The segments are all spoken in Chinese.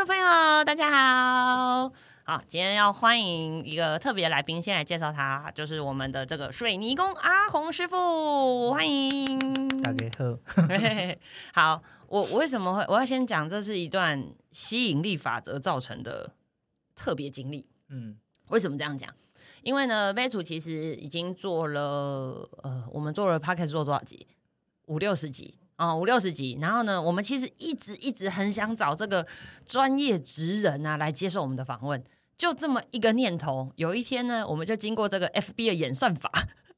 众朋友，大家好。好，今天要欢迎一个特别来宾，先来介绍他，就是我们的这个水泥工阿红师傅，欢迎。大家好。好，我我为什么会我要先讲，这是一段吸引力法则造成的特别经历。嗯，为什么这样讲？因为呢，杯主其实已经做了，呃，我们做了 p o c a s 做多少集？五六十集。哦，五六十集，然后呢，我们其实一直一直很想找这个专业职人啊来接受我们的访问，就这么一个念头。有一天呢，我们就经过这个 FB 的演算法，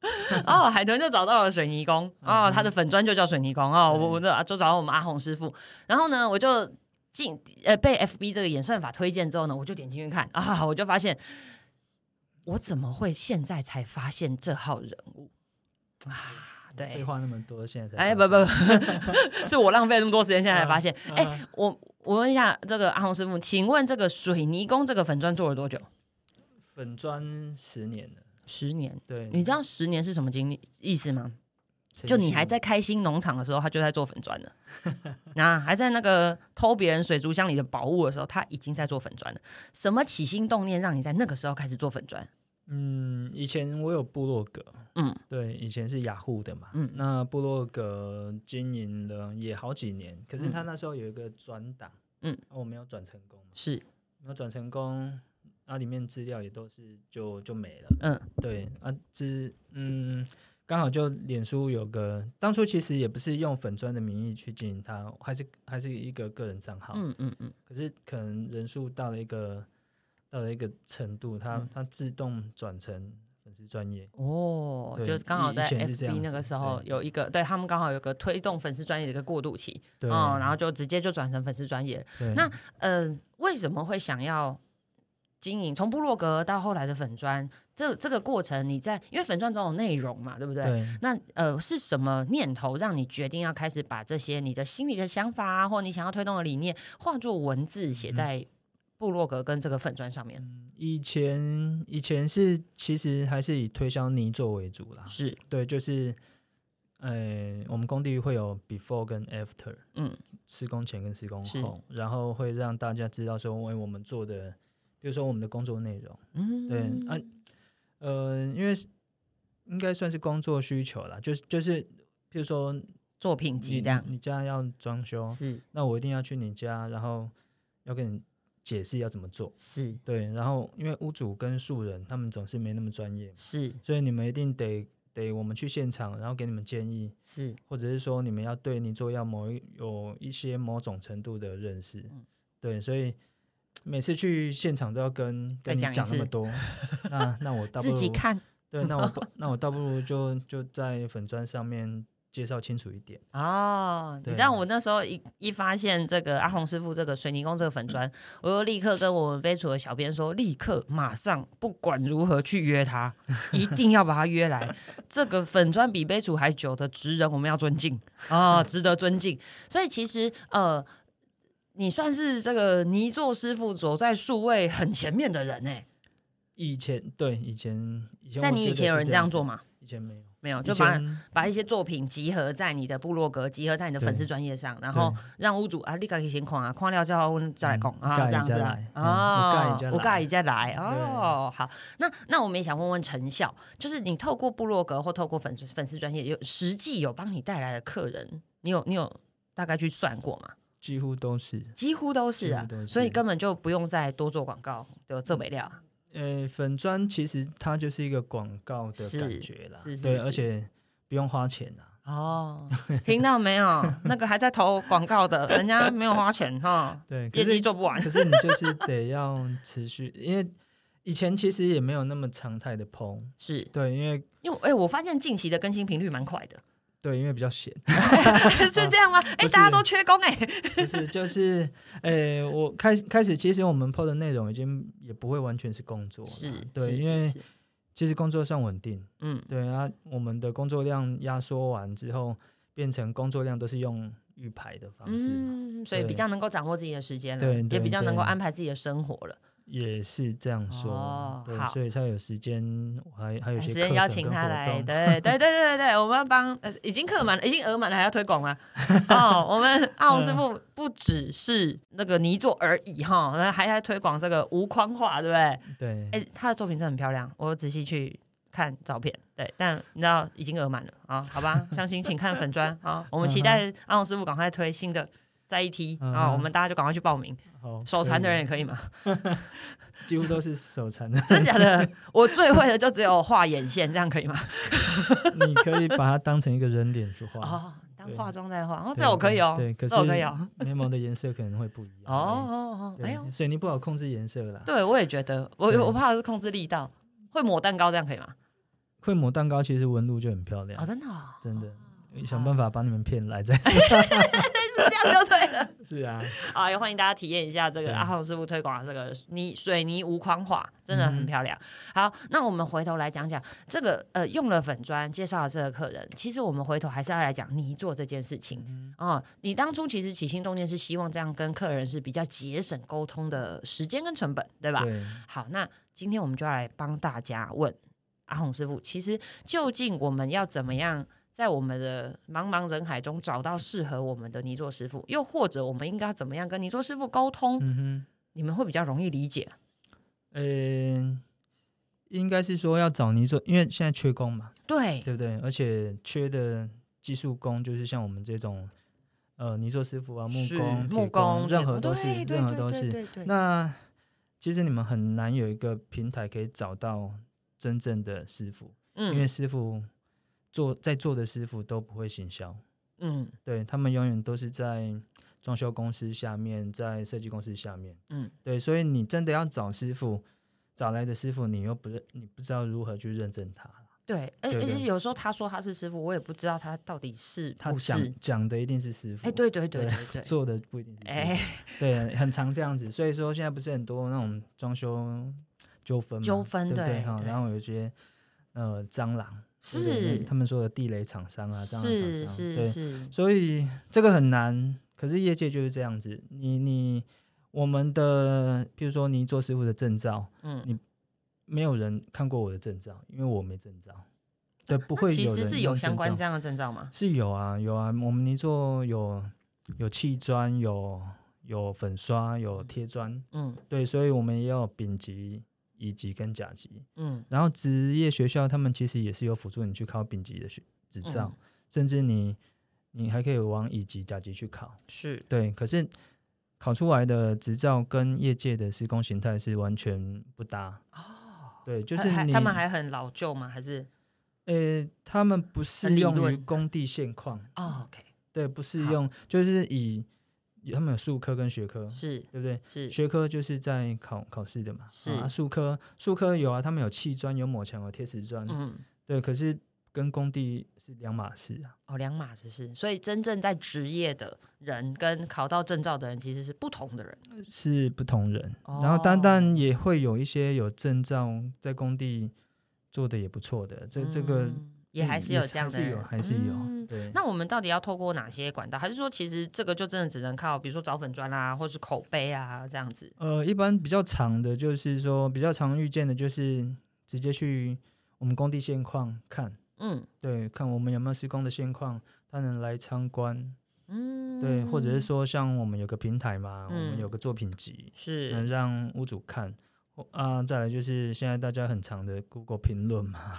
哦，海豚就找到了水泥工，哦，他的粉砖就叫水泥工，哦，我我的就找到我们阿红师傅，然后呢，我就进呃被 FB 这个演算法推荐之后呢，我就点进去看啊，我就发现我怎么会现在才发现这号人物啊？对，废话那么多，现在才哎不不不，是我浪费那么多时间，现在才发现。哎，我我问一下这个阿红师傅，请问这个水泥工这个粉砖做了多久？粉砖十年了，十年。对，你知道十年是什么经历意思吗？就你还在开心农场的时候，他就在做粉砖了。那还在那个偷别人水族箱里的宝物的时候，他已经在做粉砖了。什么起心动念让你在那个时候开始做粉砖？嗯，以前我有部落格，嗯，对，以前是雅虎的嘛，嗯，那部落格经营了也好几年，可是他那时候有一个转档，嗯，我没有转成功，是。没有转成功，那里面资料也都是就就没了，嗯，对，啊，只嗯，刚好就脸书有个，当初其实也不是用粉砖的名义去经营它，还是还是一个个人账号，嗯嗯嗯，可是可能人数到了一个。到了一个程度，它它自动转成粉丝专业哦，就是刚好在 FB 那个时候有一个，对他们刚好有个推动粉丝专业的一个过渡期，哦，然后就直接就转成粉丝专业。那呃，为什么会想要经营从部落格到后来的粉砖？这这个过程你在因为粉砖总有内容嘛，对不对？那呃是什么念头让你决定要开始把这些你的心里的想法啊，或你想要推动的理念化作文字写在？部落格跟这个粉砖上面，以前以前是其实还是以推销泥做为主啦，是对，就是呃，我们工地会有 before 跟 after，嗯，施工前跟施工后，然后会让大家知道说，为我们做的，比如说我们的工作内容，嗯，对啊，呃，因为应该算是工作需求啦，就是就是，比如说作品集这样，你家要装修，是，那我一定要去你家，然后要跟你。解释要怎么做。是。对，然后因为屋主跟素人他们总是没那么专业，是，所以你们一定得得我们去现场，然后给你们建议，是，或者是说你们要对你做要某一有一些某种程度的认识，对，所以每次去现场都要跟跟你讲那么多，那那我倒不如自己看，对，那我那我倒不如就就在粉砖上面。介绍清楚一点哦，你知道我那时候一一发现这个阿红师傅这个水泥工这个粉砖，我就立刻跟我们杯楚的小编说，立刻马上不管如何去约他，一定要把他约来。这个粉砖比杯楚还久的职人，我们要尊敬啊，值得尊敬。所以其实呃，你算是这个泥作师傅走在数位很前面的人哎。以前对以前以前，在你以前有人这样做吗？以前没有。没有，就把把一些作品集合在你的部落格，集合在你的粉丝专业上，然后让屋主啊立刻可以先看啊，看了之后再来讲啊，这样子啊，我盖一再来哦。好，那那我们也想问问成效，就是你透过部落格或透过粉丝粉丝专业，有实际有帮你带来的客人，你有你有大概去算过吗？几乎都是，几乎都是啊，所以根本就不用再多做广告，就这没料。呃，粉砖其实它就是一个广告的感觉啦，对，而且不用花钱啊。哦，听到没有？那个还在投广告的，人家没有花钱哈。对，业绩做不完。可是你就是得要持续，因为以前其实也没有那么常态的剖。是对，因为因为哎，我发现近期的更新频率蛮快的。对，因为比较闲，是这样吗？哎，大家都缺工哎。不是，就是，哎，我开开始，其实我们 PO 的内容已经也不会完全是工作，是对，因为其实工作算稳定，嗯，对啊，我们的工作量压缩完之后，变成工作量都是用预排的方式，嗯，所以比较能够掌握自己的时间了，对，也比较能够安排自己的生活了。也是这样说，对，所以才有时间，还还有些时间邀请他来，对对对对对对，我们要帮，已经客满了，已经额满了，还要推广吗？哦，我们阿红师傅不只是那个泥作而已哈，还在推广这个无框画，对不对？对，哎，他的作品真的很漂亮，我仔细去看照片，对，但你知道已经额满了啊，好吧，相信请看粉砖啊，我们期待阿红师傅赶快推新的。在一梯啊，我们大家就赶快去报名。手残的人也可以吗？几乎都是手残的。真的假的？我最会的就只有画眼线，这样可以吗？你可以把它当成一个人脸去画哦，当化妆在画。哦，这我可以哦。对，可是我可以哦。联盟的颜色可能会不一样。哦哦哦，哎呦，水泥不好控制颜色啦。对，我也觉得，我我怕是控制力道。会抹蛋糕这样可以吗？会抹蛋糕，其实纹路就很漂亮。哦，真的，真的。想办法把你们骗来再。就对了。是啊，啊，也欢迎大家体验一下这个阿红师傅推广的这个泥水泥无框画，真的很漂亮。好，那我们回头来讲讲这个呃，用了粉砖介绍了这个客人，其实我们回头还是要来讲泥做这件事情啊。你当初其实起心动念是希望这样跟客人是比较节省沟通的时间跟成本，对吧？好，那今天我们就要来帮大家问阿红师傅，其实究竟我们要怎么样？在我们的茫茫人海中找到适合我们的泥作师傅，又或者我们应该怎么样跟泥作师傅沟通？嗯哼，你们会比较容易理解。嗯，应该是说要找泥作，因为现在缺工嘛，对对不对？而且缺的技术工就是像我们这种呃泥作师傅啊，木工、木工，任何都是，任何都是。那其实你们很难有一个平台可以找到真正的师傅，嗯，因为师傅。做在做的师傅都不会行销，嗯，对他们永远都是在装修公司下面，在设计公司下面，嗯，对，所以你真的要找师傅，找来的师傅你又不认，你不知道如何去认证他，对，而且有时候他说他是师傅，我也不知道他到底是他讲讲的一定是师傅，哎，对对对对，做的不一定是，哎，对，很常这样子，所以说现在不是很多那种装修纠纷纠纷对对？哈，然后有些呃蟑螂。是他们说的地雷厂商啊，这样的厂商，对，所以这个很难。可是业界就是这样子，你你我们的，比如说你做师傅的证照，嗯，你没有人看过我的证照，因为我没证照，对，不会。其实是有相关这样的证照吗？是有啊，有啊，我们泥做有有砌砖，有有粉刷，有贴砖，嗯，对，所以我们也有丙级。乙级跟甲级，嗯，然后职业学校他们其实也是有辅助你去考丙级的学执照，甚至你你还可以往乙级、甲级去考，是对。可是考出来的执照跟业界的施工形态是完全不搭哦。对，就是他们还很老旧吗？还是呃，他们不适用于工地现况哦。OK，对，不适用，就是以。他们有术科跟学科，是对不对？是学科就是在考考试的嘛。是啊，术科术科有啊，他们有砌砖、有抹墙、有贴瓷砖。嗯，对。可是跟工地是两码事啊。哦，两码子事。所以真正在职业的人跟考到证照的人其实是不同的人，是不同人。然后单单也会有一些有证照在工地做的也不错的，这这个。也还是有这样的，还是有，还是有。对，那我们到底要透过哪些管道？还是说，其实这个就真的只能靠，比如说找粉砖啊，或是口碑啊这样子？呃，一般比较长的，就是说比较常遇见的，就是直接去我们工地现况看，嗯，对，看我们有没有施工的现况，他能来参观，嗯，对，或者是说像我们有个平台嘛，我们有个作品集，是能让屋主看。啊，再来就是现在大家很常的 Google 评论嘛，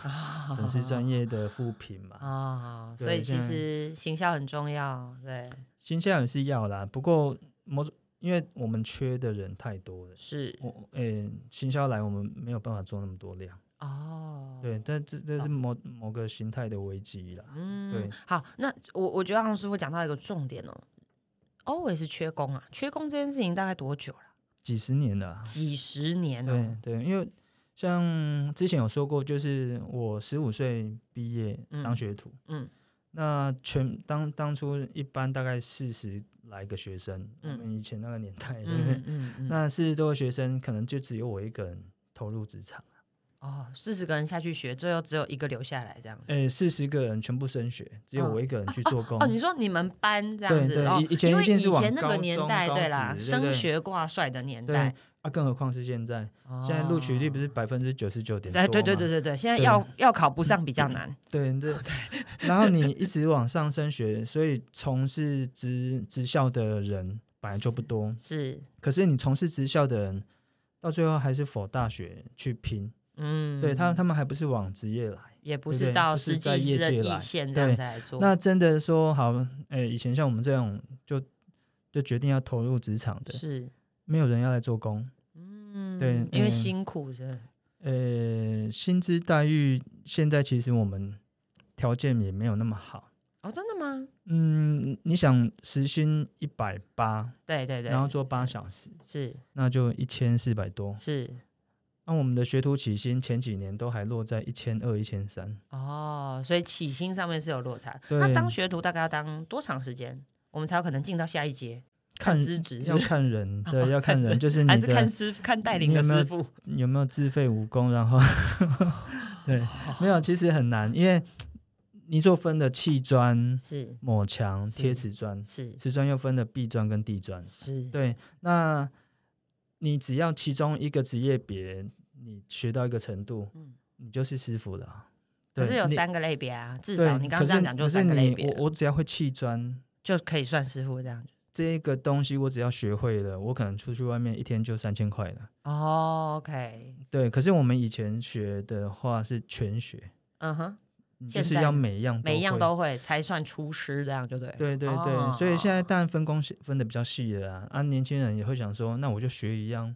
粉丝专业的复评嘛，啊，所以其实行销很重要，对，行销也是要啦。不过某因为我们缺的人太多了，是，我诶，行销来我们没有办法做那么多量，哦，对，但这这是某某个形态的危机啦，嗯，对。好，那我我觉得黄师傅讲到一个重点哦，always 缺工啊，缺工这件事情大概多久了？几十年了，几十年了。对对，因为像之前有说过，就是我十五岁毕业当学徒，嗯，那全当当初一般大概四十来个学生，嗯，以前那个年代，对不对？嗯嗯，那四十多个学生，可能就只有我一个人投入职场。哦，四十个人下去学，最后只有一个留下来，这样。诶，四十个人全部升学，只有我一个人去做工。哦，你说你们班这样子？对对，以前因为以前那个年代，对啦，升学挂帅的年代。啊，更何况是现在，现在录取率不是百分之九十九点哎对对对对对，现在要要考不上比较难。对 对，然后你一直往上升学，所以从事职职校的人本来就不多。是，可是你从事职校的人，到最后还是否大学去拼。嗯，对他他们还不是往职业来，也不是到实际的底线这样来做。那真的说好，哎，以前像我们这样就就决定要投入职场的，是。没有人要来做工，嗯，对，因为辛苦是。呃，薪资待遇现在其实我们条件也没有那么好。哦，真的吗？嗯，你想时薪一百八，对对对，然后做八小时，是，那就一千四百多。是，那我们的学徒起薪前几年都还落在一千二、一千三。哦，所以起薪上面是有落差。那当学徒大概要当多长时间，我们才有可能进到下一阶？看资质要看人，对，要看人，就是还是看师傅看带领的师傅有没有自费武功，然后 对，没有其实很难，因为你做分的砌砖是抹墙贴瓷砖是瓷砖又分的壁砖跟地砖是对，那你只要其中一个职业别你学到一个程度，嗯，你就是师傅了。可是有三个类别啊，至少你刚刚这样讲就三个类别，我我只要会砌砖就可以算师傅这样。这个东西我只要学会了，我可能出去外面一天就三千块了。哦，OK，对。可是我们以前学的话是全学，嗯哼，就是要每一样每一样都会才算厨师，这样就对。对对对，所以现在当然分工分的比较细了啊。啊，年轻人也会想说，那我就学一样。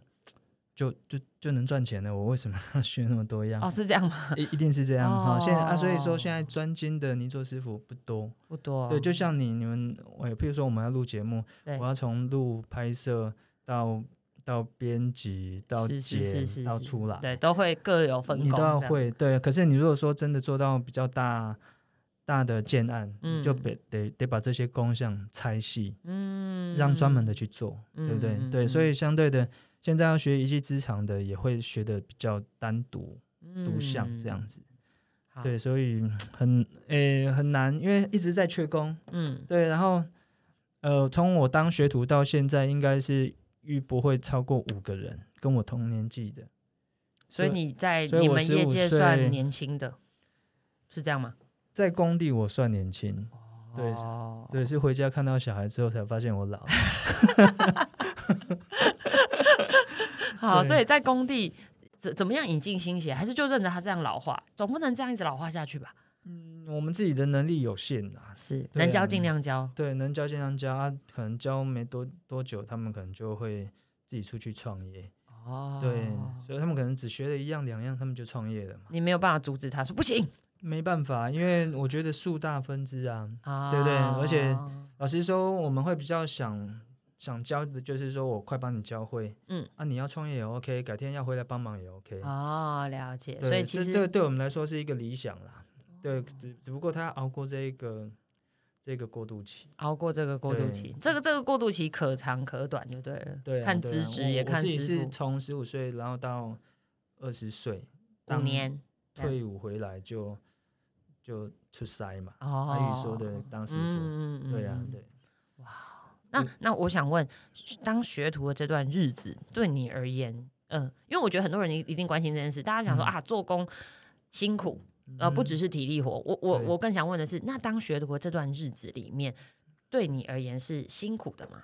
就就就能赚钱了，我为什么要 学那么多样？哦，是这样吗？一一定是这样哈。现在啊，所以说现在专精的泥做师傅不多，不多。对，就像你你们，我譬如说我们要录节目，我要从录拍摄到到编辑到剪到出来，对，都会各有分工，你都要会。对，可是你如果说真的做到比较大大的建案，嗯就得得得把这些工项拆细，嗯，让专门的去做，对不对？对，所以相对的。现在要学一技之长的，也会学的比较单独、独项这样子。对，所以很诶很难，因为一直在缺工。嗯，对。然后呃，从我当学徒到现在，应该是遇不会超过五个人跟我同年纪的。所以你在你们业界算年轻的，是这样吗？在工地我算年轻。对对，是回家看到小孩之后才发现我老。好，所以在工地怎怎么样引进新血，还是就认着他这样老化，总不能这样一直老化下去吧？嗯，我们自己的能力有限啊，是能教尽量教，对，能教尽量教啊。可能教没多多久，他们可能就会自己出去创业哦。对，所以他们可能只学了一样两样，他们就创业了嘛。你没有办法阻止他说不行，没办法，因为我觉得树大分枝啊，对不对？而且老实说，我们会比较想。想教的就是说我快帮你教会，嗯啊，你要创业也 OK，改天要回来帮忙也 OK。哦，了解。所以其实这个对我们来说是一个理想啦。对，只只不过他要熬过这个这个过渡期，熬过这个过渡期，这个这个过渡期可长可短，就对了。对，看资质也看自己是从十五岁然后到二十岁，五年退伍回来就就出塞嘛。哦，阿宇说的当师傅，对呀，对。哇那那我想问，当学徒的这段日子对你而言，嗯，因为我觉得很多人一一定关心这件事，大家想说啊，做工辛苦，呃，不只是体力活。我我我更想问的是，那当学徒这段日子里面，对你而言是辛苦的吗？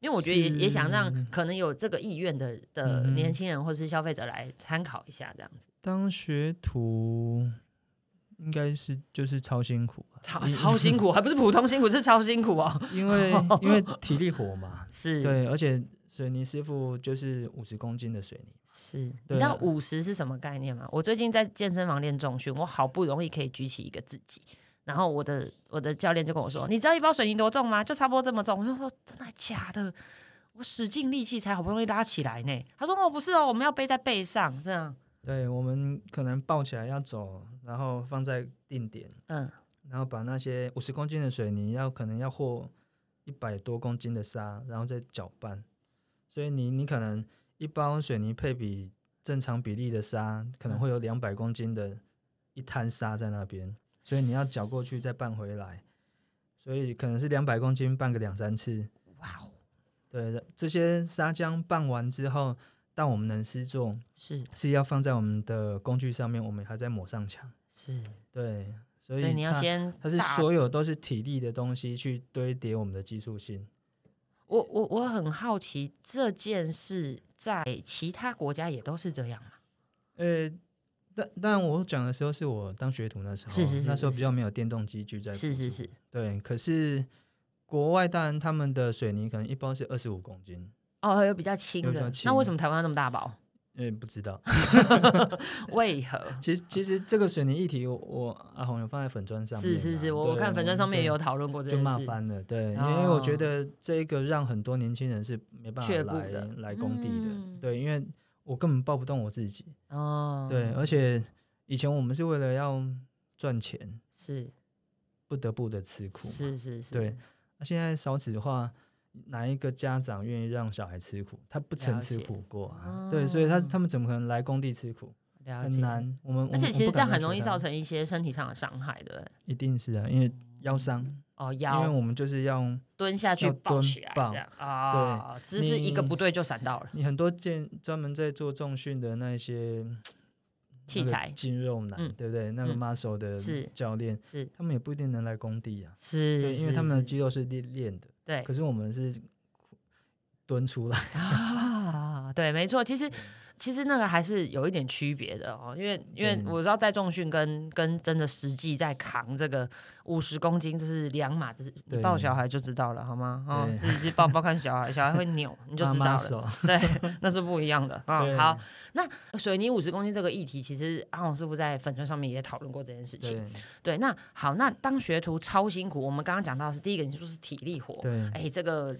因为我觉得也也想让可能有这个意愿的的年轻人或者是消费者来参考一下，这样子。当学徒。应该是就是超辛苦，超超辛苦，还不是普通辛苦，是超辛苦哦。因为因为体力活嘛，是对，而且水泥师傅就是五十公斤的水泥，是。你知道五十是什么概念吗？我最近在健身房练重训，我好不容易可以举起一个自己，然后我的我的教练就跟我说：“你知道一包水泥多重吗？就差不多这么重。”我就说：“真的假的？我使尽力气才好不容易拉起来呢。”他说：“哦，不是哦，我们要背在背上，这样。”对，我们可能抱起来要走，然后放在定点，嗯，然后把那些五十公斤的水泥要可能要和一百多公斤的沙，然后再搅拌，所以你你可能一包水泥配比正常比例的沙，可能会有两百公斤的一滩沙在那边，所以你要搅过去再拌回来，所以可能是两百公斤拌个两三次，哇哦，对，这些沙浆拌完之后，但我们能施作，是是要放在我们的工具上面，我们还在抹上墙。是，对，所以你要先，它是所有都是体力的东西去堆叠我们的技术性。我我我很好奇，这件事在其他国家也都是这样吗？呃。但但我讲的时候是我当学徒那时候，是是是，那时候比较没有电动机具在，是是是，对。可是国外当然他们的水泥可能一包是二十五公斤，哦，有比较轻的，那为什么台湾那么大包？嗯，不知道，为何？其实其实这个水泥议题，我阿红有放在粉砖上，是是是，我我看粉砖上面也有讨论过这就骂翻了，对，因为我觉得这个让很多年轻人是没办法来来工地的，对，因为。我根本抱不动我自己哦，对，而且以前我们是为了要赚钱，是不得不的吃苦，是是是，对。那现在少子化，哪一个家长愿意让小孩吃苦？他不曾吃苦过啊，对，所以他他们怎么可能来工地吃苦？很难。我们而且其实这样很容易造成一些身体上的伤害，对一定是啊，因为腰伤。哦，腰，因为我们就是要蹲下去抱起来，这样啊，对，姿势一个不对就闪到了。你很多健专门在做重训的那些器材，肌肉男，对不对？那个 muscle 的教练，是。他们也不一定能来工地啊，是，因为他们的肌肉是练练的，对。可是我们是 蹲出来啊，对，没错，其实。其实那个还是有一点区别的哦，因为因为我知道在重训跟跟真的实际在扛这个五十公斤，就是两码子。你抱小孩就知道了，好吗？啊，自己去抱抱看小孩，小孩会扭，你就知道了。对，那是不一样的啊。好，那水泥五十公斤这个议题，其实阿红师傅在粉砖上面也讨论过这件事情。对，那好，那当学徒超辛苦。我们刚刚讲到是第一个，你说是体力活。对，哎，这个。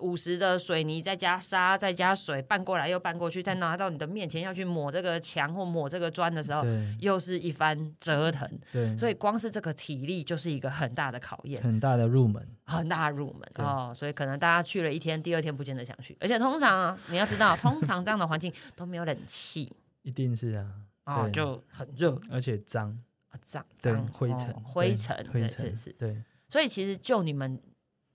五十的水泥再加沙再加水拌过来又拌过去，再拿到你的面前要去抹这个墙或抹这个砖的时候，又是一番折腾。对，所以光是这个体力就是一个很大的考验，很大的入门，很大的入门哦。所以可能大家去了一天，第二天不见得想去。而且通常啊你要知道，通常这样的环境都没有冷气，一定是啊，哦就很热，而且脏啊脏脏灰尘灰尘灰尘是对。所以其实就你们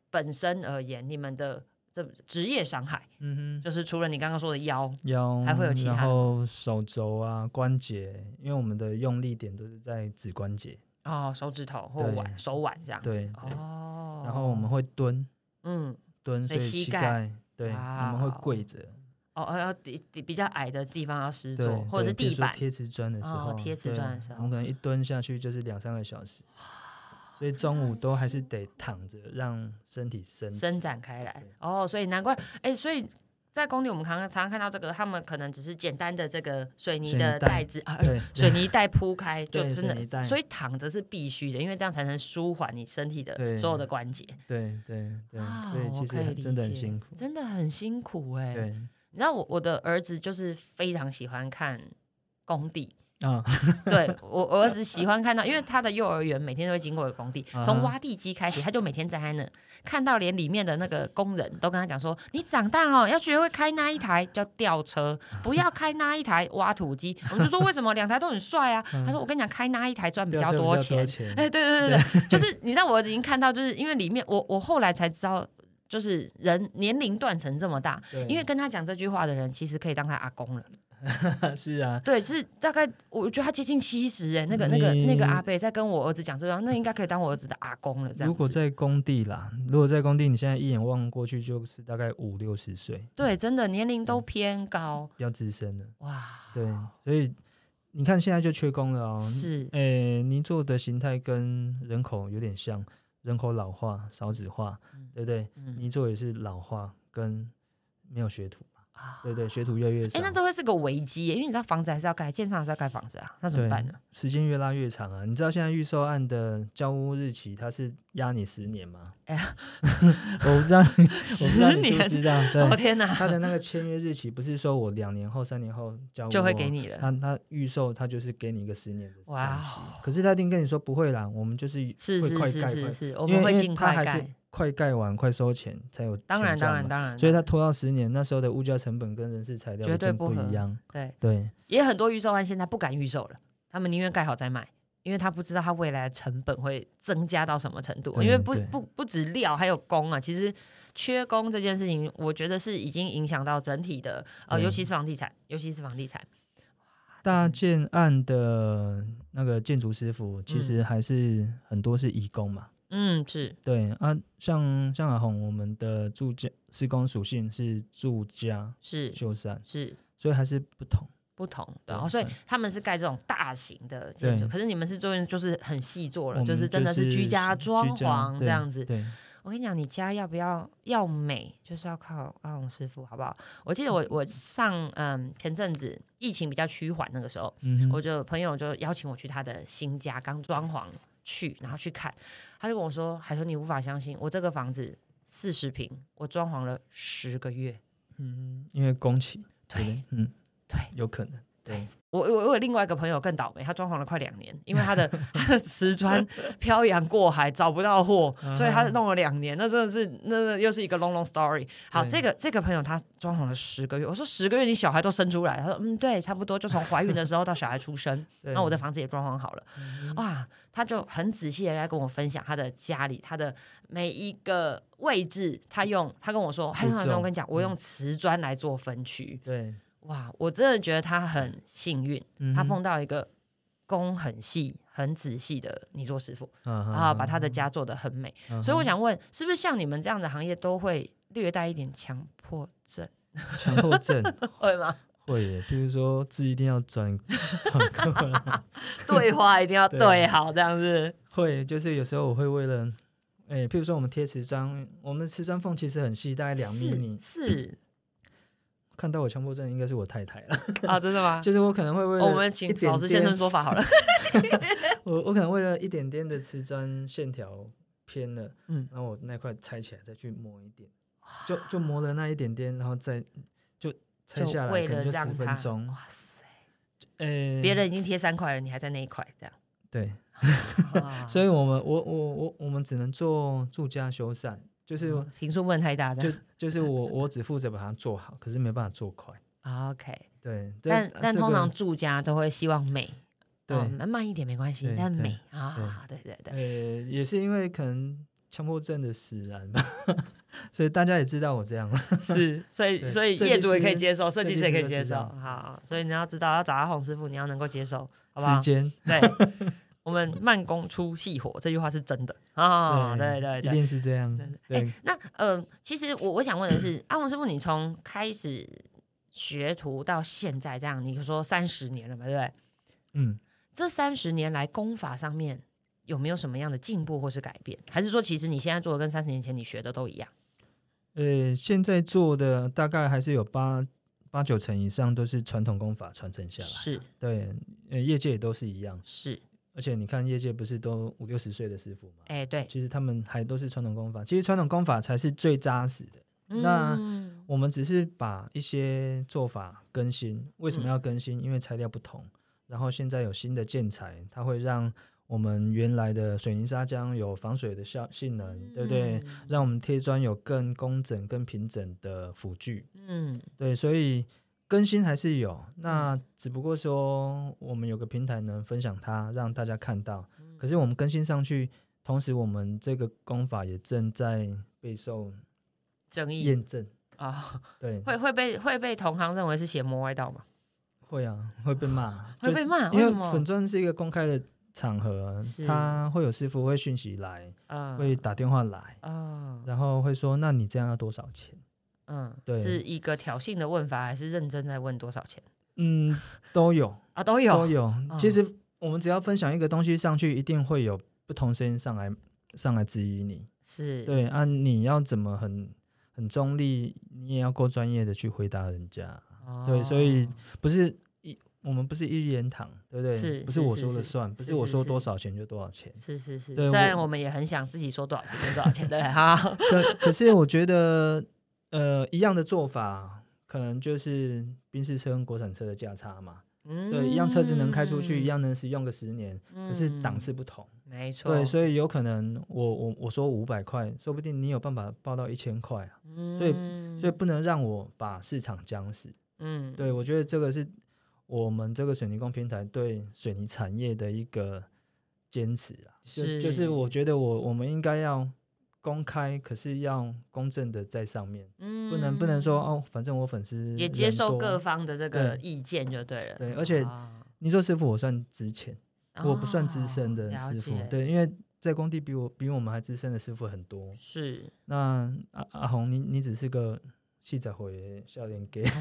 本身而言，你们的。这职业伤害，嗯哼，就是除了你刚刚说的腰，腰还会有其他，然后手肘啊关节，因为我们的用力点都是在指关节哦，手指头或腕手腕这样子哦，然后我们会蹲，嗯，蹲，所以膝盖，对，我们会跪着，哦，要比比较矮的地方要施做，或者是地板贴瓷砖的时候，贴瓷砖的时候，我们可能一蹲下去就是两三个小时。所以中午都还是得躺着，让身体伸伸展开来。哦，所以难怪，哎，所以在工地我们常常常看到这个，他们可能只是简单的这个水泥的袋子 啊，水泥袋铺开就真的，所以躺着是必须的，因为这样才能舒缓你身体的所有的关节。对对对，所以其实真的很辛苦，真的很辛苦哎。对，你知道我我的儿子就是非常喜欢看工地。啊，对我我儿子喜欢看到，因为他的幼儿园每天都会经过工地，从挖地基开始，他就每天站在那，看到连里面的那个工人都跟他讲说：“你长大哦，要学会开那一台叫吊车，不要开那一台挖土机。”我们就说：“为什么两台都很帅啊？”他说：“我跟你讲，开那一台赚比较多钱。”哎，对对对对，就是你知道，我儿子已经看到，就是因为里面我我后来才知道，就是人年龄断层这么大，因为跟他讲这句话的人，其实可以当他阿公了。是啊，对，是大概，我觉得他接近七十哎，那个那个那个阿贝在跟我儿子讲这样，那应该可以当我儿子的阿公了。这样，如果在工地啦，如果在工地，你现在一眼望过去就是大概五六十岁，对，真的年龄都偏高，比较资深的。哇，对，所以你看现在就缺工了哦。是，诶，泥做的形态跟人口有点像，人口老化、少子化，对不对？泥做也是老化跟没有学徒。对对，学徒越来越少。哎，那这会是个危机，因为你知道房子还是要盖，建商还是要盖房子啊，那怎么办呢？时间越拉越长啊！你知道现在预售案的交屋日期，它是压你十年吗？哎呀，我不知道，十年知道？哦天哪！他的那个签约日期不是说我两年后、三年后交就会给你了，他他预售他就是给你一个十年的哇！可是他一定跟你说不会啦，我们就是是是是是是，我们会尽快盖。快盖完，快收钱才有。当然，当然，当然。所以他拖到十年，那时候的物价成本跟人事材料绝对不一样。对对，也很多预售案现在不敢预售了，他们宁愿盖好再卖。因为他不知道他未来的成本会增加到什么程度，因为不不不止料还有工啊，其实缺工这件事情，我觉得是已经影响到整体的呃，尤其是房地产，尤其是房地产。大建案的那个建筑师傅，其实还是很多是义工嘛。嗯，是对啊，像像阿红，我们的住家施工属性是住家是修缮是，所以还是不同。不同，然后所以他们是盖这种大型的建筑，可是你们是做就是很细做了，就是真的是居家装潢这样子。对我跟你讲，你家要不要要美，就是要靠阿红师傅，好不好？我记得我我上嗯前阵子疫情比较趋缓那个时候，我就朋友就邀请我去他的新家刚装潢去，然后去看，他就跟我说：“海豚，你无法相信，我这个房子四十平，我装潢了十个月。”嗯，因为工期。对，嗯。对，有可能。对我，我我有另外一个朋友更倒霉，他装潢了快两年，因为他的他的瓷砖漂洋过海找不到货，所以他弄了两年。那真的是，那又是一个 long long story。好，这个这个朋友他装潢了十个月，我说十个月你小孩都生出来，他说嗯对，差不多就从怀孕的时候到小孩出生，那我的房子也装潢好了。哇，他就很仔细的在跟我分享他的家里，他的每一个位置，他用他跟我说，很好，我跟你讲，我用瓷砖来做分区。对。哇，我真的觉得他很幸运，他碰到一个工很细、很仔细的泥做师傅，啊，把他的家做的很美。所以我想问，是不是像你们这样的行业都会略带一点强迫症？强迫症 会吗？会，比如说字一定要转 转过来，对话一定要对好，这样子。会，就是有时候我会为了，哎，譬如说我们贴瓷砖，我们瓷砖缝其实很细，大概两厘米，是。看到我强迫症，应该是我太太了啊！真的吗？就是我可能会为了我们请老师先生说法好了。我我可能为了一点点的瓷砖线条偏了，嗯，然后我那块拆起来再去磨一点，就就磨了那一点点，然后再就拆下来，可能就十分钟。哇塞！呃，别人已经贴三块了，你还在那一块这样？对。所以我们我我我我们只能做住家修缮。就是平数不能太大，就就是我我只负责把它做好，可是没办法做快。OK，对，但但通常住家都会希望美，对，慢一点没关系，但美啊，对对对。呃，也是因为可能强迫症的使然，所以大家也知道我这样是，所以所以业主也可以接受，设计师也可以接受。好，所以你要知道要找阿红师傅，你要能够接受，好不好？时间对。我们慢工出细活，这句话是真的啊！对对对，一定是这样。哎，那呃，其实我我想问的是，阿红师傅，你从开始学徒到现在这样，你说三十年了嘛，对不对？嗯，这三十年来功法上面有没有什么样的进步或是改变？还是说，其实你现在做的跟三十年前你学的都一样？呃，现在做的大概还是有八八九成以上都是传统功法传承下来。是，对，呃，业界也都是一样。是。而且你看，业界不是都五六十岁的师傅吗？哎，对，其实他们还都是传统功法。其实传统功法才是最扎实的。那我们只是把一些做法更新。为什么要更新？因为材料不同。然后现在有新的建材，它会让我们原来的水泥砂浆有防水的效性能，对不对？让我们贴砖有更工整、更平整的辅具。嗯，对，所以。更新还是有，那只不过说我们有个平台能分享它，让大家看到。可是我们更新上去，同时我们这个功法也正在备受争议验证啊。对，会会被会被同行认为是邪魔歪道吗？会啊，会被骂，会被骂。因为粉钻是一个公开的场合，他会有师傅会讯息来，会打电话来，然后会说：“那你这样要多少钱？”嗯，对，是一个挑衅的问法，还是认真在问多少钱？嗯，都有 啊，都有都有。其实我们只要分享一个东西上去，一定会有不同声音上来上来质疑你。是对啊，你要怎么很很中立，你也要够专业的去回答人家。对，所以不是一我们不是一言堂，对不对？是，不是我说了算，不是我说多少钱就多少钱。是是是，虽然我们也很想自己说多少钱就多少钱，对哈。可可是我觉得。呃，一样的做法，可能就是宾士车跟国产车的价差嘛。嗯，对，一样车子能开出去，一样能使用个十年，可是档次不同。没错。对，所以有可能我我我说五百块，说不定你有办法报到一千块啊。嗯。所以所以不能让我把市场僵死。嗯。对，我觉得这个是我们这个水泥工平台对水泥产业的一个坚持啊，是就是我觉得我我们应该要公开，可是要公正的在上面，嗯，不能不能说哦，反正我粉丝也接受各方的这个意见就对了，对，而且你说师傅我算值钱，我不算资深的师傅，对，因为在工地比我比我们还资深的师傅很多，是，那阿阿红你你只是个细仔回笑脸给。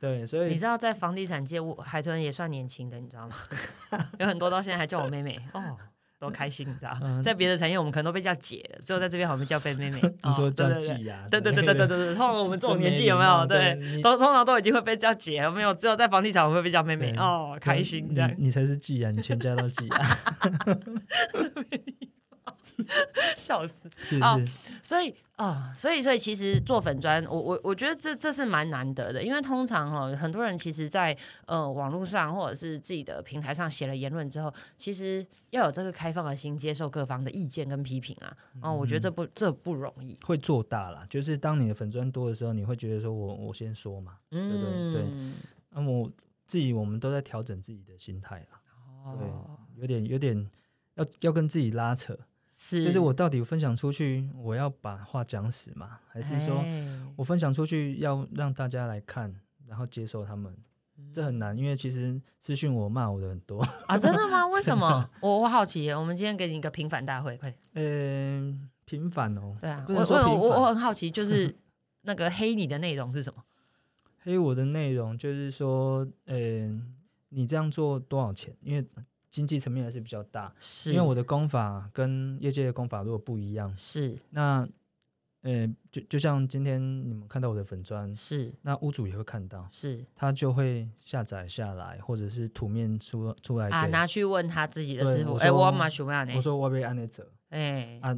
对，所以你知道，在房地产界，我海豚也算年轻的，你知道吗？有很多到现在还叫我妹妹。哦，多开心，你知道？在别的产业，我们可能都被叫姐，只有在这边，好像叫被妹妹。你说叫姐呀？对对对对对对对，通常我们这种年纪有没有？对，都通常都已经会被叫姐了，没有？只有在房地产，我会被叫妹妹哦，开心这样。你才是姐呀，你全家都姐呀。笑死！是是，所以啊，所以所以其实做粉砖，我我我觉得这这是蛮难得的，因为通常哦，很多人其实，在呃网络上或者是自己的平台上写了言论之后，其实要有这个开放的心，接受各方的意见跟批评啊。哦，我觉得这不这不容易。会做大啦，就是当你的粉砖多的时候，你会觉得说我我先说嘛，对不对？对。那么自己我们都在调整自己的心态啦。哦。对，有点有点要要跟自己拉扯。是，就是我到底分享出去，我要把话讲死吗？还是说我分享出去要让大家来看，然后接受他们？这很难，因为其实私讯我骂我的很多啊，真的吗？为什么？我我好奇，我们今天给你一个平反大会，快嗯，平反哦，对啊，我我我我很好奇，就 是那个黑你的内容是什么？黑我的内容就是说，嗯，你这样做多少钱？因为经济层面还是比较大，是。因为我的功法跟业界的功法如果不一样，是。那呃，就就像今天你们看到我的粉砖，是。那屋主也会看到，是。他就会下载下来，或者是图面出出来啊，拿去问他自己的师傅，哎，我买什么样的？我说我被安内者，哎。啊，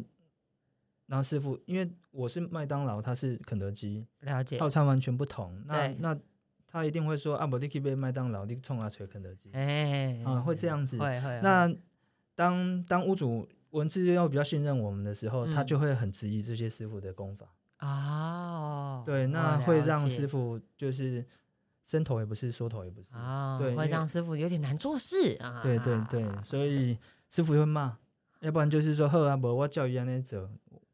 然后师傅，因为我是麦当劳，他是肯德基，了解。套餐完全不同，那那。他一定会说啊，不，你去被麦当劳，你冲啊吹肯德基，哎，啊，会这样子。会会。那当当屋主文字又比较信任我们的时候，他就会很质疑这些师傅的功法。哦。对，那会让师傅就是伸头也不是，缩头也不是。啊。对，会让师傅有点难做事啊。对对对，所以师傅会骂，要不然就是说，呵啊，不，我教育安那者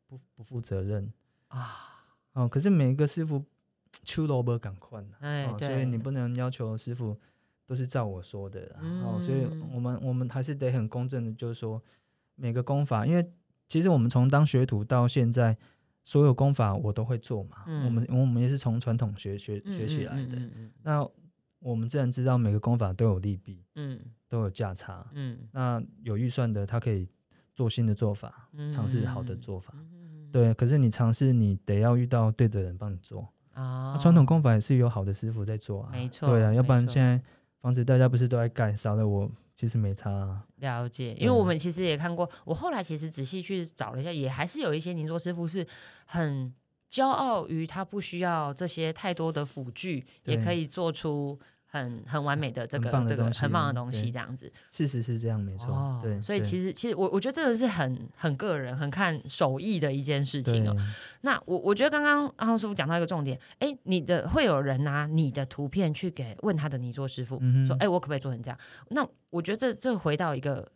不不负责任啊。哦，可是每一个师傅。出萝卜赶快，哦，所以你不能要求师傅都是照我说的，哦，所以我们我们还是得很公正的，就是说每个功法，因为其实我们从当学徒到现在，所有功法我都会做嘛，我们我们也是从传统学学学起来的，那我们自然知道每个功法都有利弊，嗯，都有价差，嗯，那有预算的他可以做新的做法，尝试好的做法，对，可是你尝试你得要遇到对的人帮你做。啊，传统工法也是有好的师傅在做啊，没错，对啊，要不然现在房子大家不是都在盖，少了我其实没差。了解，因为我们其实也看过，我后来其实仔细去找了一下，也还是有一些泥做师傅是很骄傲于他不需要这些太多的辅具，也可以做出。很很完美的这个这个很棒的东西，这样子，事实是这样，没错。对，所以其实其实我我觉得这个是很很个人、很看手艺的一件事情哦。那我我觉得刚刚阿红师傅讲到一个重点，哎，你的会有人拿你的图片去给问他的泥做师傅，说，哎，我可不可以做成这样？那我觉得这这回到一个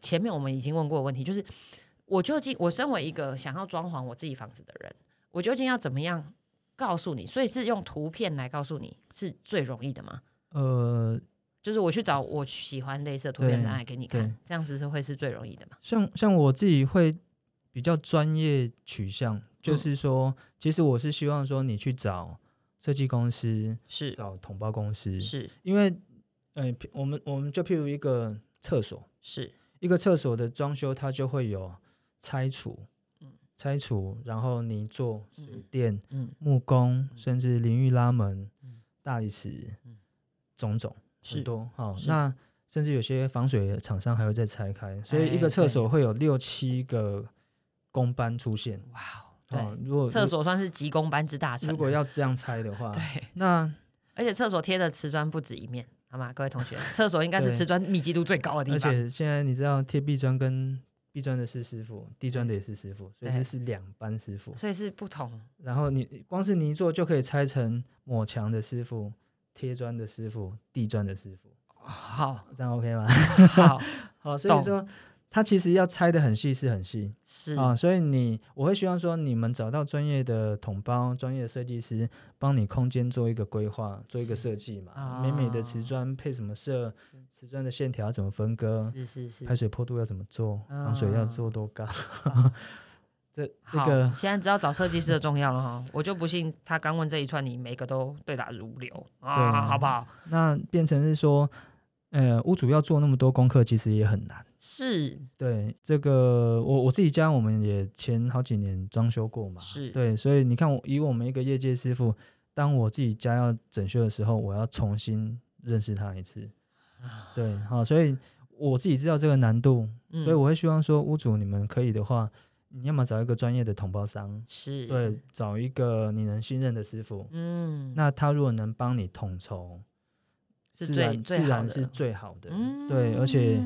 前面我们已经问过的问题，就是我究竟我身为一个想要装潢我自己房子的人，我究竟要怎么样告诉你？所以是用图片来告诉你是最容易的吗？呃，就是我去找我喜欢类似的图片来给你看，这样子是会是最容易的嘛？像像我自己会比较专业取向，就是说，其实我是希望说你去找设计公司，是找统包公司，是因为，呃，我们我们就譬如一个厕所，是一个厕所的装修，它就会有拆除，嗯，拆除，然后泥做、水电、嗯，木工，甚至淋浴拉门、嗯大理石，嗯。种种很多好，那甚至有些防水厂商还会再拆开，所以一个厕所会有六七个工班出现。哇，哦，如果厕所算是急工班之大成。如果要这样拆的话，对，那 而且厕所贴的瓷砖不止一面，好吗？各位同学，厕所应该是瓷砖密集度最高的地方。而且现在你知道贴壁砖跟壁砖的是师傅，地砖的也是师傅，所以是两班师傅，所以是不同。然后你光是泥做就可以拆成抹墙的师傅。贴砖的师傅，地砖的师傅，好，这样 OK 吗？好。好，所以说。他其实要拆的很细，是很细，是。啊，所以你我会希望说，你们找到专业的统包、专业的设计师，帮你空间做一个规划，做一个设计嘛，美美的瓷砖配什么色，瓷砖的线条怎么分割，是是是，排水坡度要怎么做，防水要做多高，这这个现在知道找设计师的重要了哈，我就不信他刚问这一串，你每个都对答如流啊，好不好？那变成是说，呃，屋主要做那么多功课，其实也很难。是对这个，我我自己家我们也前好几年装修过嘛，是对，所以你看，我以我们一个业界师傅，当我自己家要整修的时候，我要重新认识他一次，对，好，所以我自己知道这个难度，所以我会希望说，屋主你们可以的话，你要么找一个专业的统包商，是对，找一个你能信任的师傅，嗯，那他如果能帮你统筹，自然自然是最好的，对，而且。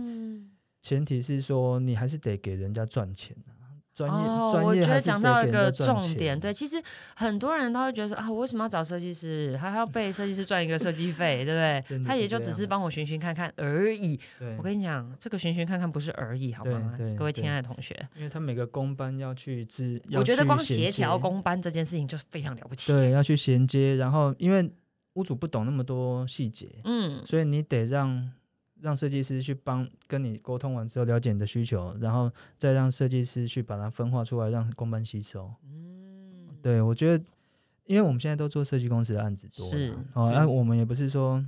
前提是说，你还是得给人家赚钱啊。专业，我觉得讲到一个重点，对，其实很多人都会觉得说啊，我为什么要找设计师，还要被设计师赚一个设计费，对不对？他也就只是帮我寻寻看看而已。我跟你讲，这个寻寻看看不是而已，好吗？各位亲爱的同学，因为他每个工班要去支，我觉得光协调工班这件事情就非常了不起。对，要去衔接，然后因为屋主不懂那么多细节，嗯，所以你得让。让设计师去帮跟你沟通完之后，了解你的需求，然后再让设计师去把它分化出来，让工班吸收。嗯，对，我觉得，因为我们现在都做设计公司的案子多，是哦，那我们也不是说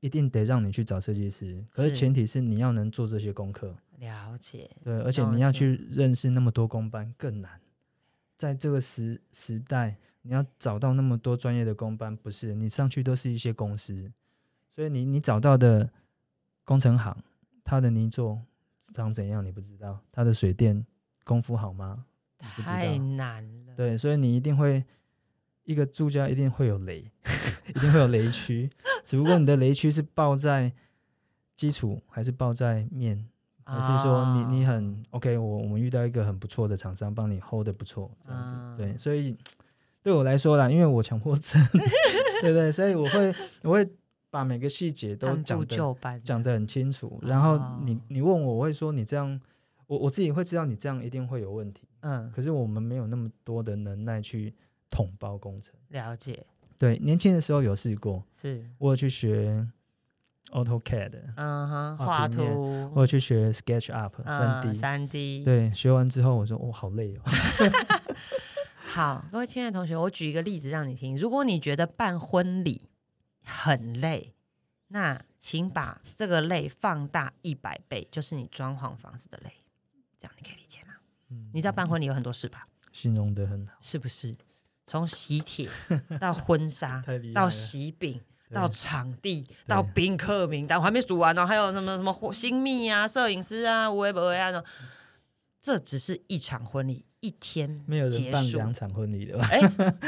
一定得让你去找设计师，可是前提是你要能做这些功课。了解。对，而且你要去认识那么多工班更难，在这个时时代，你要找到那么多专业的工班，不是你上去都是一些公司，所以你你找到的。工程行，他的泥做长怎样？你不知道，他的水电功夫好吗？太难了。对，所以你一定会一个住家一定会有雷，一定会有雷区。只不过你的雷区是爆在基础，还是爆在面，还是说你你很 OK？我我们遇到一个很不错的厂商，帮你 hold 的不错，这样子。对，所以对我来说啦，因为我强迫症，对不对，所以我会我会。把每个细节都讲的讲的很清楚，然后你你问我，我会说你这样，我我自己会知道你这样一定会有问题。嗯，可是我们没有那么多的能耐去统包工程。了解。对，年轻的时候有试过，是我有去学 AutoCAD，嗯哼，画图，我有去学 SketchUp，三 D，三 D。对，学完之后我说，哦，好累哦。好，各位亲爱的同学，我举一个例子让你听。如果你觉得办婚礼，很累，那请把这个累放大一百倍，就是你装潢房子的累，这样你可以理解吗？嗯，你知道办婚礼有很多事吧？形容的很好，是不是？从喜帖 到婚纱，到喜饼，到场地，到宾客名单，我还没数完呢，还有什么什么新密啊、摄影师啊、微博啊，这只是一场婚礼。一天没有人办两场婚礼的吧？哎，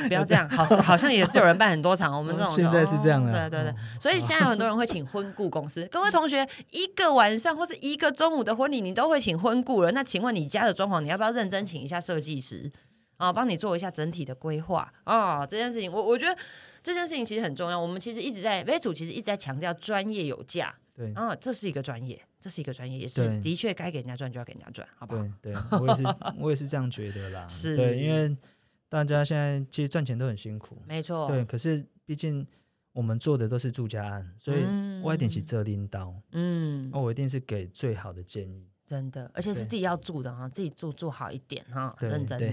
不要这样，好，好像也是有人办很多场。我们这种 现在是这样的，对对对。所以现在有很多人会请婚顾公司。各位同学，一个晚上或是一个中午的婚礼，你都会请婚顾了。那请问你家的装潢，你要不要认真请一下设计师啊，帮你做一下整体的规划啊？这件事情，我我觉得这件事情其实很重要。我们其实一直在微主，其实一直在强调专业有价。对啊，这是一个专业，这是一个专业，也是的确该给人家赚就要给人家赚，好不好？对，对我也是，我也是这样觉得啦。是，对，因为大家现在其实赚钱都很辛苦，没错。对，可是毕竟我们做的都是住家案，所以我一定是这拎刀，嗯，那我一定是给最好的建议，真的，而且是自己要住的哈，自己住住好一点哈，认真。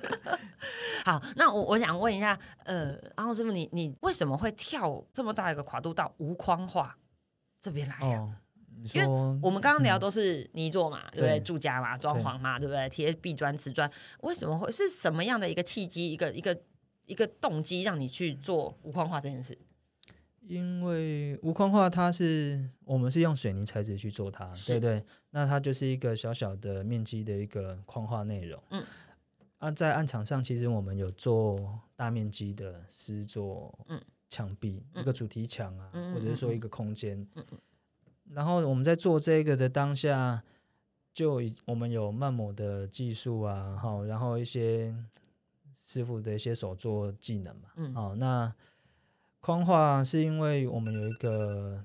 好，那我我想问一下，呃，阿红师傅，你你为什么会跳这么大一个跨度到无框化？这边来呀，因为我们刚刚聊都是泥做嘛，对不对？住家嘛，装潢嘛，对不对？贴壁砖、瓷砖，为什么会是什么样的一个契机、一个一个一个动机，让你去做无框化这件事？因为无框化，它是我们是用水泥材质去做它，对对？那它就是一个小小的面积的一个框化内容。嗯，啊，在案场上，其实我们有做大面积的施作，嗯。墙壁一个主题墙啊，或者是说一个空间，然后我们在做这个的当下，就我们有慢模的技术啊，好，然后一些师傅的一些手作技能嘛，嗯。好，那框画是因为我们有一个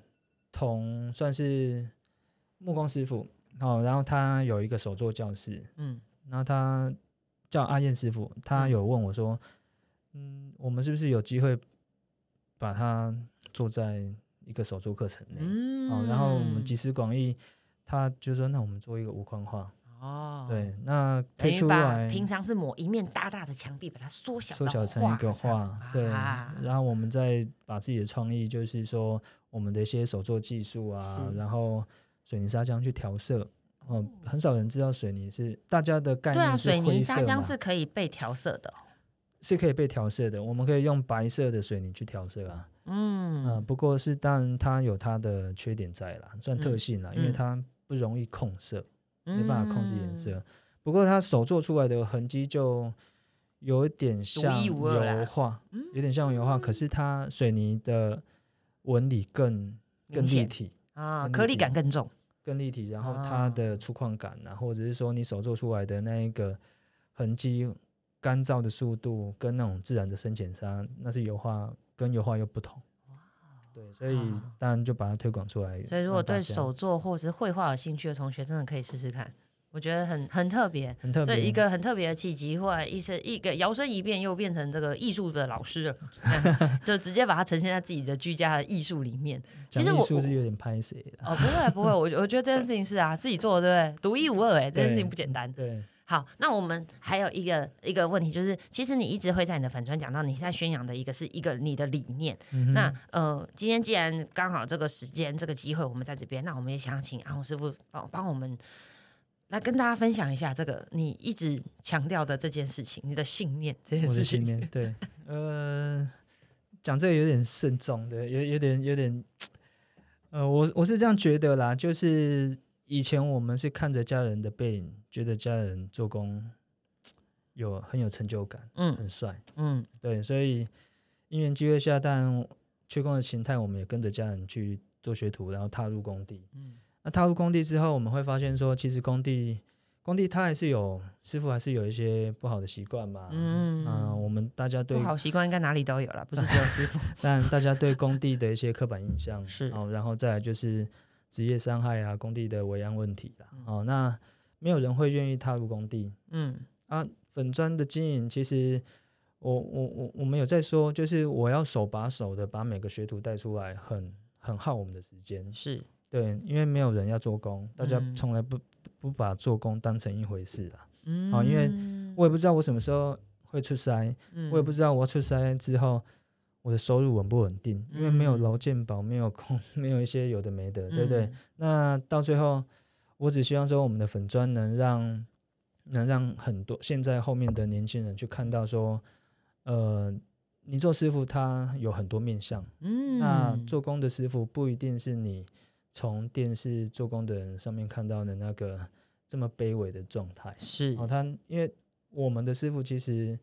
同算是木工师傅哦，然后他有一个手作教室，嗯，然后他叫阿燕师傅，他有问我说，嗯，我们是不是有机会把它做在一个手作课程内？嗯，哦，然后我们集思广益，他就说，那我们做一个无框画。哦，对，那推出来平常是抹一面大大的墙壁，把它缩小缩小成一个画，对，然后我们再把自己的创意，就是说我们的一些手作技术啊，然后水泥砂浆去调色，哦，很少人知道水泥是大家的概念，对啊，水泥砂浆是可以被调色的，是可以被调色的，我们可以用白色的水泥去调色啊，嗯，不过是当然它有它的缺点在啦，算特性啦，因为它不容易控色。没办法控制颜色，不过它手做出来的痕迹就有点像油画，有点像油画。可是它水泥的纹理更更立体啊，颗粒感更重，更立体。然后它的粗犷感啊，或者是说你手做出来的那一个痕迹干燥的速度，跟那种自然的深浅差，那是油画跟油画又不同。对，所以当然就把它推广出来。所以如果对手作或者是绘画有兴趣的同学，真的可以试试看，我觉得很很特别，很特别。一个很特别的契机，或者一生一个摇身一变，又变成这个艺术的老师了，就直接把它呈现在自己的居家的艺术里面。其实我是不是有点拍谁哦，不会不会，我我觉得这件事情是啊，自己做的，对不对？独一无二，哎，这件事情不简单。对。好，那我们还有一个一个问题，就是其实你一直会在你的粉专讲到你在宣扬的一个是一个你的理念。那呃，今天既然刚好这个时间这个机会，我们在这边，那我们也想请阿红师傅帮帮我们来跟大家分享一下这个你一直强调的这件事情，你的信念这件事情。我的信念，对，呃，讲这个有点慎重的，有有点有点，呃，我我是这样觉得啦，就是以前我们是看着家人的背影。觉得家人做工 有很有成就感，嗯，很帅，嗯，对，所以因缘机会下，但缺工的形态，我们也跟着家人去做学徒，然后踏入工地，嗯，那踏入工地之后，我们会发现说，其实工地工地他还是有师傅，还是有一些不好的习惯嘛，嗯。嗯，我们大家对不好习惯应该哪里都有了，不是只有师傅，但大家对工地的一些刻板印象 是，哦，然后再来就是职业伤害啊，工地的违安问题啦，哦，那。没有人会愿意踏入工地。嗯啊，粉砖的经营，其实我我我我们有在说，就是我要手把手的把每个学徒带出来，很很耗我们的时间。是对，因为没有人要做工，大家从来不不把做工当成一回事啦。嗯，好，因为我也不知道我什么时候会出差，我也不知道我出差之后我的收入稳不稳定，因为没有劳健保，没有空，没有一些有的没的，对不对？那到最后。我只希望说，我们的粉砖能让能让很多现在后面的年轻人去看到说，呃，你做师傅他有很多面相，嗯，那做工的师傅不一定是你从电视做工的人上面看到的那个这么卑微的状态，是哦，他因为我们的师傅其实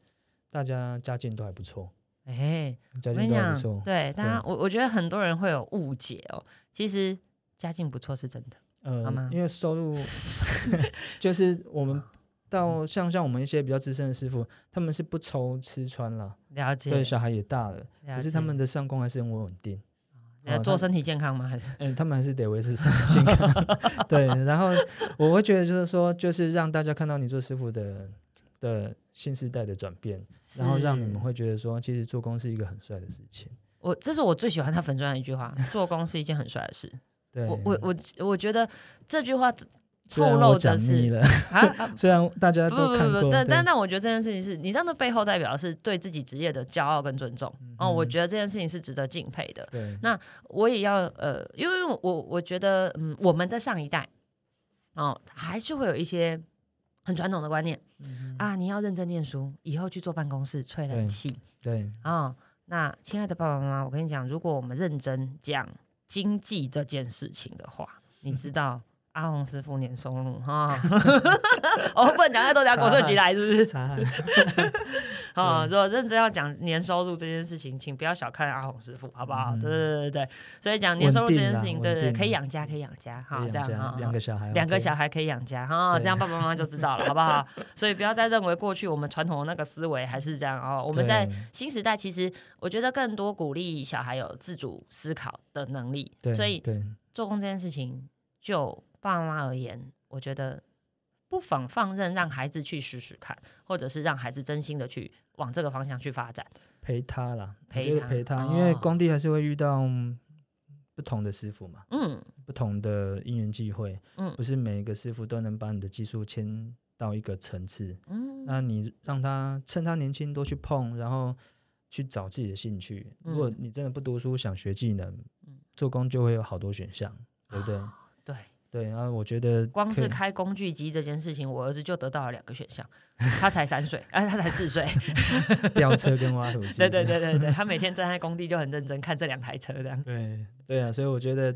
大家家境都还不错，哎，家境都还不错，对，大家我我觉得很多人会有误解哦，其实家境不错是真的。呃，因为收入 就是我们到像像我们一些比较资深的师傅，他们是不愁吃穿了，了解，对，小孩也大了，可是他们的上工还是很稳定。呃，做身体健康吗？还是嗯，他们还是得维持身体健康。对，然后我会觉得就是说，就是让大家看到你做师傅的的新时代的转变，然后让你们会觉得说，其实做工是一个很帅的事情。我这是我最喜欢他粉钻的一句话：做工是一件很帅的事。对我我我我觉得这句话透露的是啊，虽然大家都看过，但但但我觉得这件事情是你这样的背后代表的是对自己职业的骄傲跟尊重哦，我觉得这件事情是值得敬佩的。对那我也要呃，因为我我觉得嗯，我们的上一代哦，还是会有一些很传统的观念啊，你要认真念书，以后去坐办公室吹冷气。对啊，那亲爱的爸爸妈妈，我跟你讲，如果我们认真讲。经济这件事情的话，你知道阿红师傅年收入哈？我 不能讲太多，等下国税局来是不是？好，如果认真要讲年收入这件事情，请不要小看阿红师傅，好不好？对对对对所以讲年收入这件事情，对对，可以养家，可以养家，哈，这样哈，两个小孩，两个小孩可以养家，哈，这样爸爸妈妈就知道了，好不好？所以不要再认为过去我们传统的那个思维还是这样哦。我们在新时代，其实我觉得更多鼓励小孩有自主思考的能力，所以做工这件事情，就爸爸妈妈而言，我觉得不妨放任让孩子去试试看，或者是让孩子真心的去往这个方向去发展，陪他啦，陪他陪他，因为工地还是会遇到不同的师傅嘛，嗯，不同的因缘际会，嗯，不是每一个师傅都能把你的技术牵到一个层次，嗯，那你让他趁他年轻多去碰，然后。去找自己的兴趣。如果你真的不读书，想学技能，嗯做工就会有好多选项，对不对？对对。然后我觉得，光是开工具机这件事情，我儿子就得到了两个选项。他才三岁，哎，他才四岁。吊车跟挖土机。对对对对对，他每天站在工地就很认真看这两台车，这样。对对啊，所以我觉得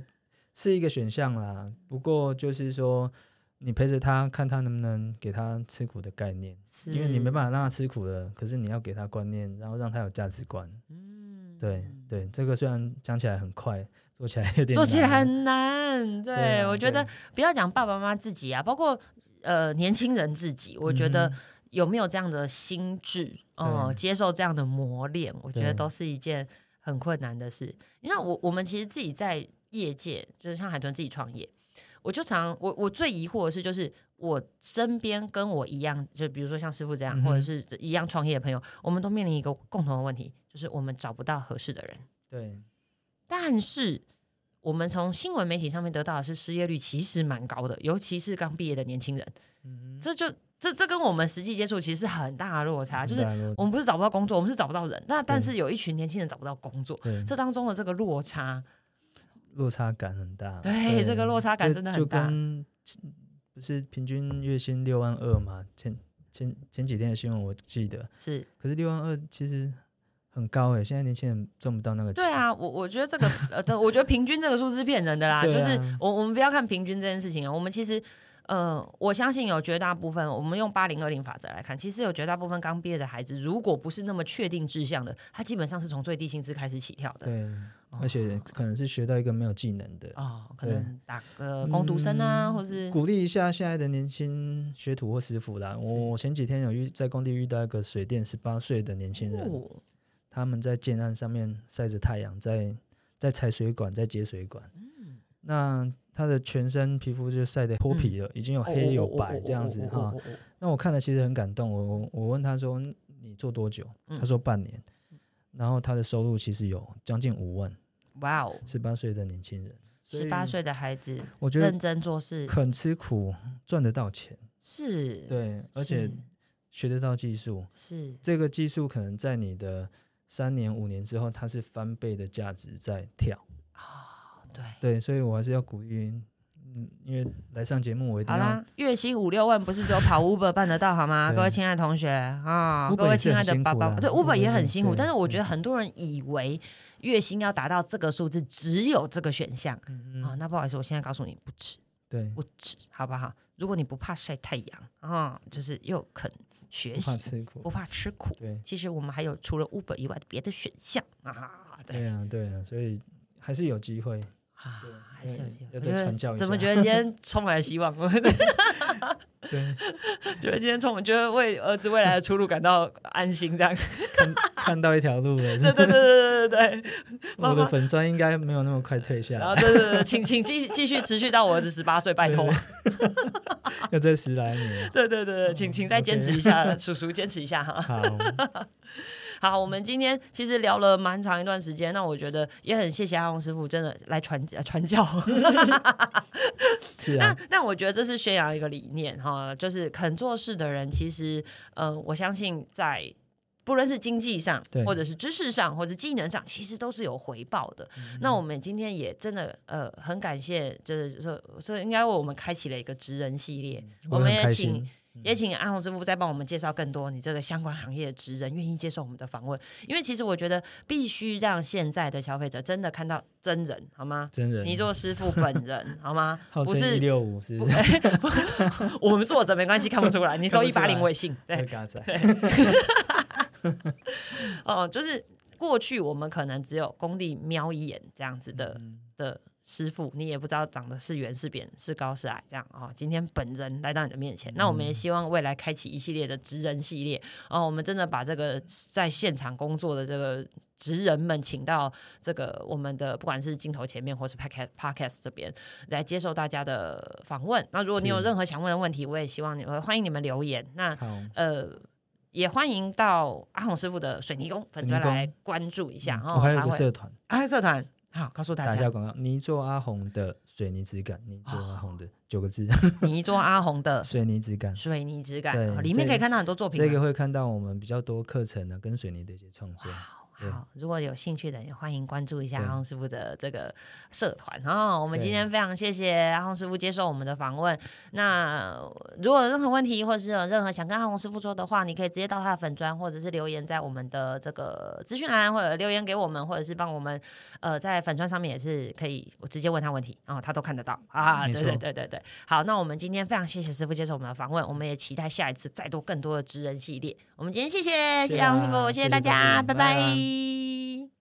是一个选项啦。不过就是说。你陪着他，看他能不能给他吃苦的概念，因为你没办法让他吃苦的，可是你要给他观念，然后让他有价值观。嗯，对对，这个虽然讲起来很快，做起来有点做起来很难。对，我觉得不要讲爸爸妈妈自己啊，包括呃年轻人自己，我觉得有没有这样的心智哦，接受这样的磨练，我觉得都是一件很困难的事。你看，我我们其实自己在业界，就是像海豚自己创业。我就常我我最疑惑的是，就是我身边跟我一样，就比如说像师傅这样，或者是一样创业的朋友，我们都面临一个共同的问题，就是我们找不到合适的人。对，但是我们从新闻媒体上面得到的是失业率其实蛮高的，尤其是刚毕业的年轻人。嗯，这就这这跟我们实际接触其实很大的落差，就是我们不是找不到工作，我们是找不到人。那但是有一群年轻人找不到工作，这当中的这个落差。落差感很大，对这个落差感真的很大。就跟不是平均月薪六万二嘛？前前前几天的新闻我记得是，可是六万二其实很高哎，现在年轻人赚不到那个钱。对啊，我我觉得这个呃，我觉得平均这个数字是骗人的啦。就是我我们不要看平均这件事情啊，我们其实。呃，我相信有绝大部分，我们用八零二零法则来看，其实有绝大部分刚毕业的孩子，如果不是那么确定志向的，他基本上是从最低薪资开始起跳的。对，而且可能是学到一个没有技能的哦，可能打个工读生啊，或是鼓励一下现在的年轻学徒或师傅啦。我前几天有遇在工地遇到一个水电十八岁的年轻人，他们在建案上面晒着太阳，在在拆水管，在接水管。嗯，那。他的全身皮肤就晒得脱皮了，已经有黑有白这样子哈。那我看了其实很感动。我我问他说：“你做多久？”他说：“半年。”然后他的收入其实有将近五万。哇哦！十八岁的年轻人，十八岁的孩子，我觉得认真做事，肯吃苦，赚得到钱。是，对，而且学得到技术。是，这个技术可能在你的三年五年之后，它是翻倍的价值在跳。对对，所以我还是要鼓励，嗯，因为来上节目我一定好啦，月薪五六万不是只有跑 Uber 办得到好吗？各位亲爱的同学啊，各位亲爱的爸爸，对 Uber 也很辛苦，但是我觉得很多人以为月薪要达到这个数字只有这个选项啊，那不好意思，我现在告诉你不止，对，不止，好不好？如果你不怕晒太阳啊，就是又肯学习，不怕吃苦，对，其实我们还有除了 Uber 以外的别的选项。啊，对。呀，对呀，所以还是有机会。啊，还是有机会。我觉得怎么觉得今天充满了希望？对，觉得今天充满，觉得为儿子未来的出路感到安心，这样看看到一条路了。对对对对对对对。我的粉砖应该没有那么快退下。然后对对对，请请继继续持续到我儿子十八岁，拜托。要再十来年。对对对，请请再坚持一下，叔叔坚持一下哈。好。好，我们今天其实聊了蛮长一段时间，那我觉得也很谢谢阿红师傅，真的来传传教。是啊，那那我觉得这是宣扬一个理念哈，就是肯做事的人，其实呃，我相信在不论是经济上，或者是知识上，或者技能上，其实都是有回报的。那我们今天也真的呃很感谢，就是说说应该为我们开启了一个职人系列，我们也请。也请阿红师傅再帮我们介绍更多你这个相关行业的职人愿意接受我们的访问，因为其实我觉得必须让现在的消费者真的看到真人，好吗？真人，你做师傅本人好吗？不是一六五是？我们坐着没关系，看不出来。你收一八零微信，对，哦，就是过去我们可能只有工地瞄一眼这样子的的。师傅，你也不知道长得是圆是扁是高是矮，这样啊。今天本人来到你的面前，那我们也希望未来开启一系列的职人系列哦。我们真的把这个在现场工作的这个职人们请到这个我们的不管是镜头前面或是 podcast podcast 这边来接受大家的访问。那如果你有任何想问的问题，我也希望你们欢迎你们留言。那呃，也欢迎到阿红师傅的水泥工粉专来关注一下。我还有个社团，还有社团。好，告诉大家打下广告。泥做阿红的水泥质感，泥做阿红的九个字。泥做阿红的 水泥质感，水泥质感，对里面可以看到很多作品。这个会看到我们比较多课程呢，跟水泥的一些创作。好，如果有兴趣的，也欢迎关注一下阿红师傅的这个社团哦。我们今天非常谢谢阿红师傅接受我们的访问。那如果有任何问题，或者是有任何想跟阿红师傅说的话，你可以直接到他的粉砖，或者是留言在我们的这个资讯栏，或者留言给我们，或者是帮我们呃在粉砖上面也是可以，我直接问他问题然后，他都看得到啊。对对对对对。好，那我们今天非常谢谢师傅接受我们的访问，我们也期待下一次再多更多的职人系列。我们今天谢谢谢谢阿红师傅，谢谢大家，拜拜。Bye.